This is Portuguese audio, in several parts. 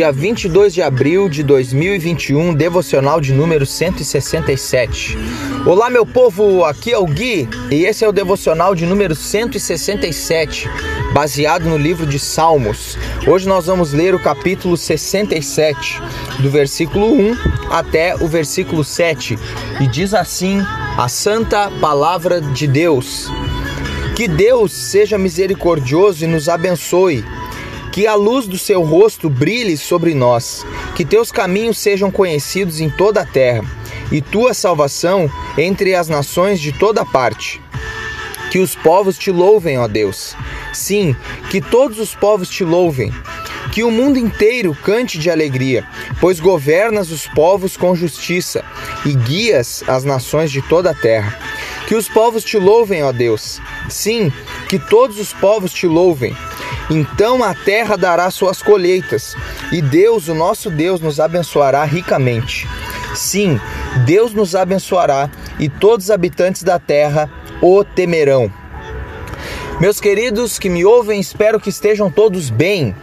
Dia 22 de abril de 2021, devocional de número 167. Olá, meu povo, aqui é o Gui e esse é o devocional de número 167, baseado no livro de Salmos. Hoje nós vamos ler o capítulo 67, do versículo 1 até o versículo 7, e diz assim: a santa palavra de Deus. Que Deus seja misericordioso e nos abençoe que a luz do seu rosto brilhe sobre nós, que teus caminhos sejam conhecidos em toda a terra, e tua salvação entre as nações de toda parte. Que os povos te louvem, ó Deus. Sim, que todos os povos te louvem. Que o mundo inteiro cante de alegria, pois governas os povos com justiça e guias as nações de toda a terra. Que os povos te louvem, ó Deus. Sim, que todos os povos te louvem. Então a terra dará suas colheitas, e Deus, o nosso Deus, nos abençoará ricamente. Sim, Deus nos abençoará, e todos os habitantes da terra o temerão. Meus queridos que me ouvem, espero que estejam todos bem.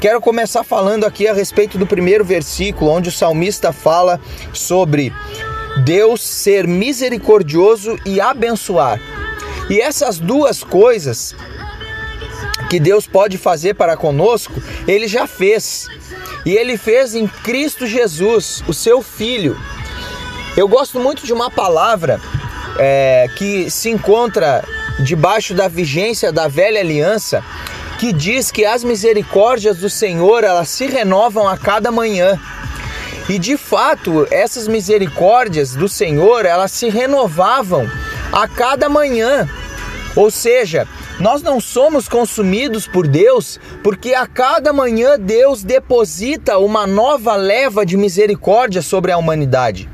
Quero começar falando aqui a respeito do primeiro versículo, onde o salmista fala sobre Deus ser misericordioso e abençoar. E essas duas coisas que Deus pode fazer para conosco, ele já fez. E ele fez em Cristo Jesus, o seu Filho. Eu gosto muito de uma palavra é, que se encontra debaixo da vigência da velha aliança, que diz que as misericórdias do Senhor elas se renovam a cada manhã. E de fato, essas misericórdias do Senhor elas se renovavam a cada manhã. Ou seja, nós não somos consumidos por Deus porque a cada manhã Deus deposita uma nova leva de misericórdia sobre a humanidade.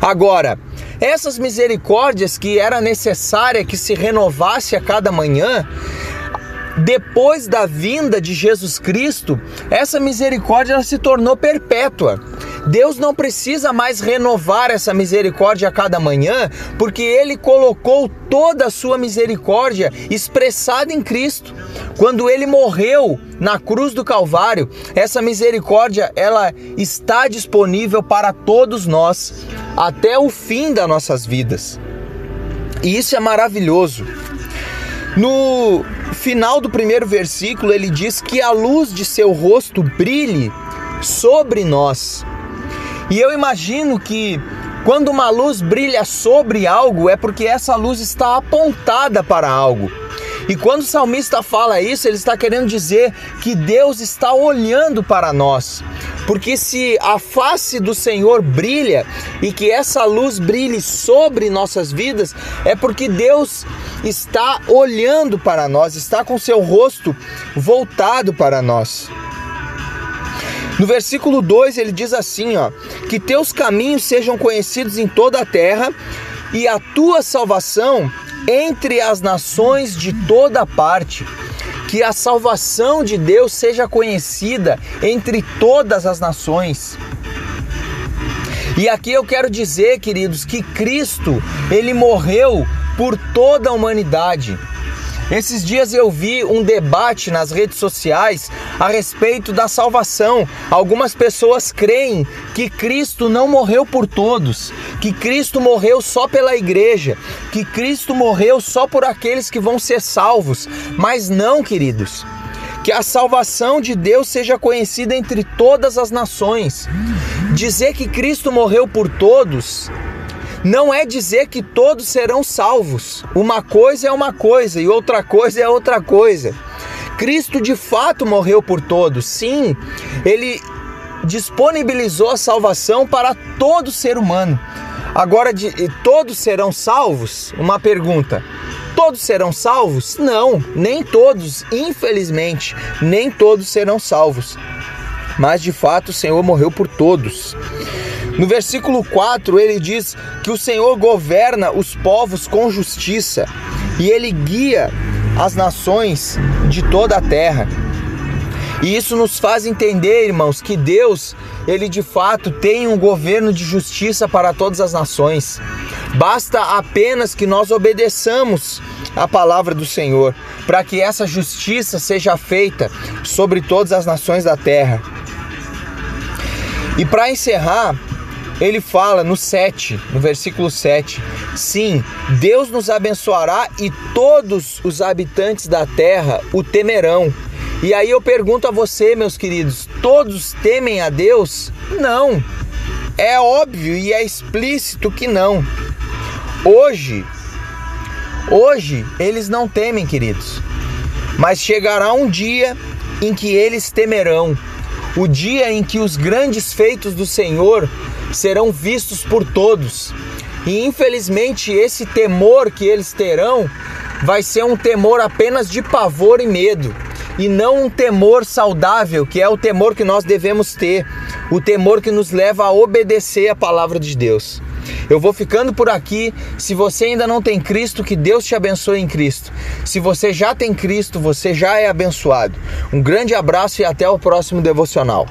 Agora, essas misericórdias que era necessária que se renovasse a cada manhã, depois da vinda de Jesus Cristo, essa misericórdia se tornou perpétua. Deus não precisa mais renovar essa misericórdia a cada manhã, porque ele colocou toda a sua misericórdia expressada em Cristo. Quando ele morreu na cruz do Calvário, essa misericórdia ela está disponível para todos nós até o fim das nossas vidas. E isso é maravilhoso. No final do primeiro versículo, ele diz que a luz de seu rosto brilhe sobre nós. E eu imagino que quando uma luz brilha sobre algo, é porque essa luz está apontada para algo. E quando o salmista fala isso, ele está querendo dizer que Deus está olhando para nós. Porque se a face do Senhor brilha e que essa luz brilhe sobre nossas vidas, é porque Deus está olhando para nós, está com seu rosto voltado para nós. No versículo 2 ele diz assim, ó: "Que teus caminhos sejam conhecidos em toda a terra e a tua salvação entre as nações de toda parte." Que a salvação de Deus seja conhecida entre todas as nações. E aqui eu quero dizer, queridos, que Cristo, ele morreu por toda a humanidade. Esses dias eu vi um debate nas redes sociais a respeito da salvação. Algumas pessoas creem que Cristo não morreu por todos, que Cristo morreu só pela igreja, que Cristo morreu só por aqueles que vão ser salvos. Mas não, queridos. Que a salvação de Deus seja conhecida entre todas as nações. Dizer que Cristo morreu por todos não é dizer que todos serão salvos. Uma coisa é uma coisa e outra coisa é outra coisa. Cristo de fato morreu por todos. Sim, ele disponibilizou a salvação para todo ser humano. Agora, de, todos serão salvos? Uma pergunta. Todos serão salvos? Não, nem todos, infelizmente, nem todos serão salvos. Mas de fato o Senhor morreu por todos. No versículo 4, ele diz que o Senhor governa os povos com justiça e ele guia as nações de toda a terra. E isso nos faz entender, irmãos, que Deus, ele de fato tem um governo de justiça para todas as nações. Basta apenas que nós obedeçamos a palavra do Senhor, para que essa justiça seja feita sobre todas as nações da terra. E para encerrar, ele fala no 7, no versículo 7: Sim, Deus nos abençoará e todos os habitantes da terra o temerão. E aí eu pergunto a você, meus queridos, todos temem a Deus? Não. É óbvio e é explícito que não. Hoje, hoje eles não temem, queridos. Mas chegará um dia em que eles temerão. O dia em que os grandes feitos do Senhor serão vistos por todos. E infelizmente esse temor que eles terão vai ser um temor apenas de pavor e medo e não um temor saudável, que é o temor que nós devemos ter, o temor que nos leva a obedecer a palavra de Deus. Eu vou ficando por aqui. Se você ainda não tem Cristo, que Deus te abençoe em Cristo. Se você já tem Cristo, você já é abençoado. Um grande abraço e até o próximo devocional.